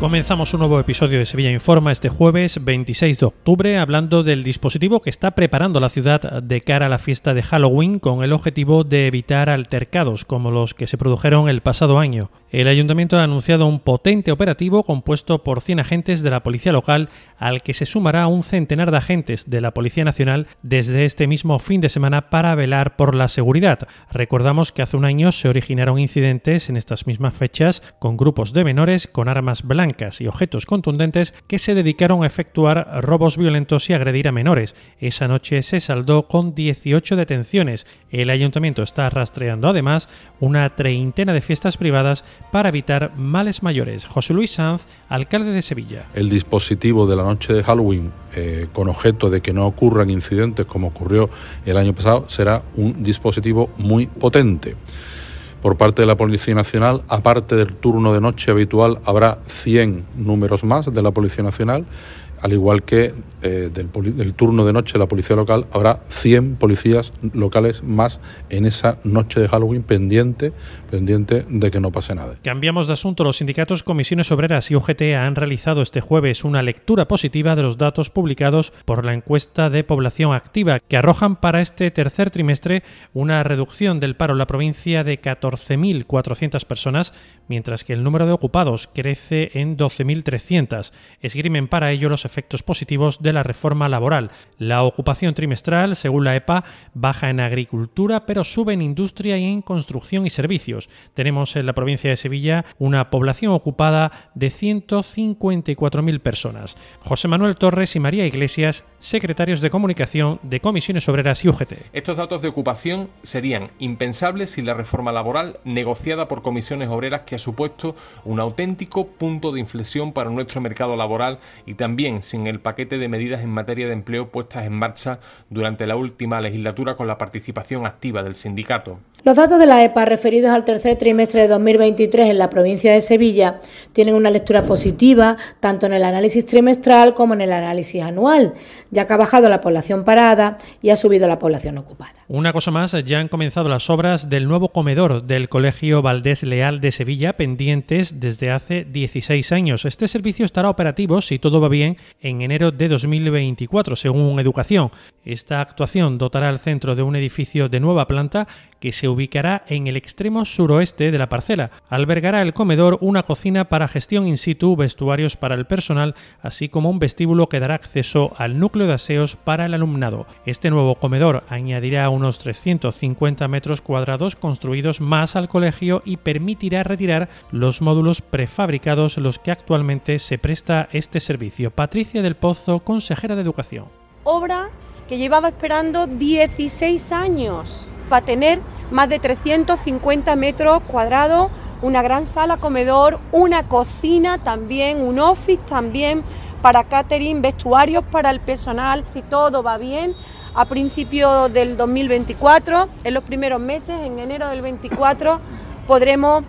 Comenzamos un nuevo episodio de Sevilla Informa este jueves 26 de octubre hablando del dispositivo que está preparando la ciudad de cara a la fiesta de Halloween con el objetivo de evitar altercados como los que se produjeron el pasado año. El ayuntamiento ha anunciado un potente operativo compuesto por 100 agentes de la policía local al que se sumará un centenar de agentes de la Policía Nacional desde este mismo fin de semana para velar por la seguridad. Recordamos que hace un año se originaron incidentes en estas mismas fechas con grupos de menores con armas blancas y objetos contundentes que se dedicaron a efectuar robos violentos y agredir a menores. Esa noche se saldó con 18 detenciones. El ayuntamiento está rastreando además una treintena de fiestas privadas para evitar males mayores. José Luis Sanz, alcalde de Sevilla. El dispositivo de la noche de Halloween, eh, con objeto de que no ocurran incidentes como ocurrió el año pasado, será un dispositivo muy potente. Por parte de la Policía Nacional, aparte del turno de noche habitual, habrá 100 números más de la Policía Nacional al igual que eh, del, turno de noche de la policía local, habrá 100 policías locales más en esa noche de Halloween pendiente, pendiente de que no pase nada. Cambiamos de asunto. Los sindicatos Comisiones Obreras y UGT han realizado este jueves una lectura positiva de los datos publicados por la encuesta de población activa, que arrojan para este tercer trimestre una reducción del paro en la provincia de 14.400 personas, mientras que el número de ocupados crece en 12.300. Esgrimen para ello los efectos positivos de la reforma laboral. La ocupación trimestral, según la EPA, baja en agricultura, pero sube en industria y en construcción y servicios. Tenemos en la provincia de Sevilla una población ocupada de 154.000 personas. José Manuel Torres y María Iglesias, secretarios de comunicación de Comisiones Obreras y UGT. Estos datos de ocupación serían impensables sin la reforma laboral negociada por comisiones obreras que ha supuesto un auténtico punto de inflexión para nuestro mercado laboral y también sin el paquete de medidas en materia de empleo puestas en marcha durante la última legislatura con la participación activa del sindicato. Los datos de la EPA referidos al tercer trimestre de 2023 en la provincia de Sevilla tienen una lectura positiva tanto en el análisis trimestral como en el análisis anual, ya que ha bajado la población parada y ha subido la población ocupada. Una cosa más, ya han comenzado las obras del nuevo comedor del Colegio Valdés Leal de Sevilla, pendientes desde hace 16 años. Este servicio estará operativo, si todo va bien, en enero de 2024, según Educación. Esta actuación dotará al centro de un edificio de nueva planta que se ubicará en el extremo suroeste de la parcela. Albergará el comedor, una cocina para gestión in situ, vestuarios para el personal, así como un vestíbulo que dará acceso al núcleo de aseos para el alumnado. Este nuevo comedor añadirá unos 350 metros cuadrados construidos más al colegio y permitirá retirar los módulos prefabricados los que actualmente se presta este servicio. Patricia del Pozo, consejera de Educación. Obra que llevaba esperando 16 años para tener más de 350 metros cuadrados, una gran sala comedor, una cocina también, un office también para catering, vestuarios para el personal, si todo va bien. A principios del 2024, en los primeros meses, en enero del 24, podremos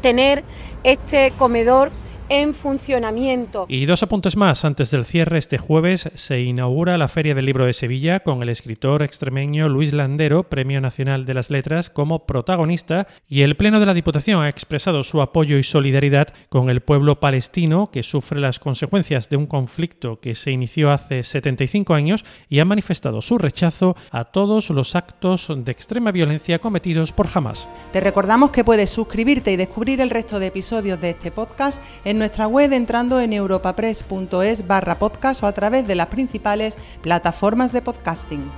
tener este comedor en funcionamiento. Y dos apuntes más. Antes del cierre, este jueves se inaugura la Feria del Libro de Sevilla con el escritor extremeño Luis Landero, Premio Nacional de las Letras, como protagonista. Y el Pleno de la Diputación ha expresado su apoyo y solidaridad con el pueblo palestino que sufre las consecuencias de un conflicto que se inició hace 75 años y ha manifestado su rechazo a todos los actos de extrema violencia cometidos por Hamas. Te recordamos que puedes suscribirte y descubrir el resto de episodios de este podcast en nuestra web entrando en europapress.es barra podcast o a través de las principales plataformas de podcasting.